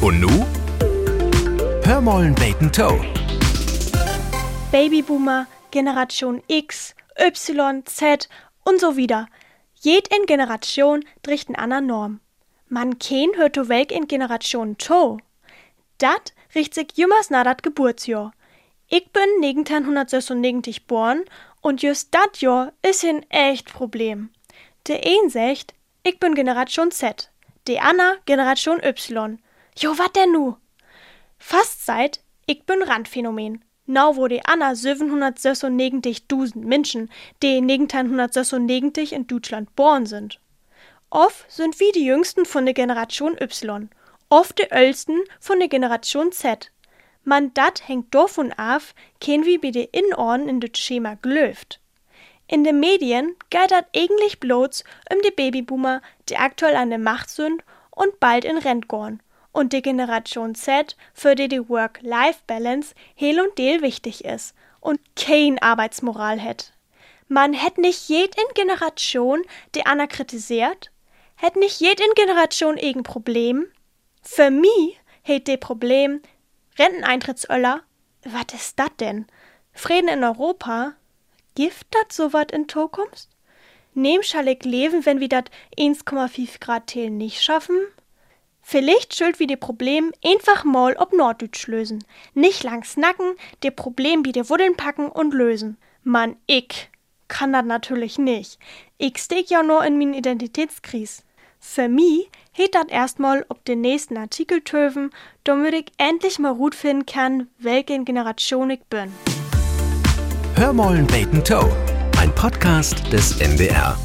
Und nu? Hörmollen Bacon Toe. Babyboomer, Generation X, Y, Z und so wieder. Jed in Generation dricht eine andere Norm. Man ken hört to welk in Generation to. Dat richt sich jümmers na dat Geburtsjahr. Ich bin 1996 geboren und just dat Jahr is ein echt Problem. De een sagt, ich bin Generation Z, de Anna Generation Y. Jo, wat denn nu? Fast seit, ich bin Randphänomen. Now wo die Anna 796.000 Menschen, die 1996 in Deutschland geboren sind. Oft sind wir die Jüngsten von der Generation Y, oft die Ältesten von der Generation Z. Man dat hängt davon af, ken wie bei de Innorden in das Schema glöft. In den Medien geht dat eigentlich bloß um die Babyboomer, die aktuell an der Macht sind und bald in Rent gehen und die Generation Z, für die die Work-Life-Balance hel und del wichtig ist und kein Arbeitsmoral hat. Man hätt nicht jed in Generation die Anna kritisiert, hätt nicht jed in Generation irgend Problem. Für mi hätt de Problem Renteneintrittsöller, wat ist dat denn? Frieden in Europa? Gift dat so wat in Zukunft? Nehm schall ich leben, wenn wir dat 1,5 Grad Tel nicht schaffen? Vielleicht schuld wir die Problem einfach mal ob Norddeutsch lösen. Nicht lang snacken, die Problem wie die Wuddeln packen und lösen. Mann, ich kann das natürlich nicht. Ich steck ja nur in min Identitätskris. Für mi heet dat erstmal ob den nächsten Artikel töven, damit ich endlich mal gut finden kann, welche Generation ich bin. Hörmollen Bacon Toe. Ein Podcast des NDR.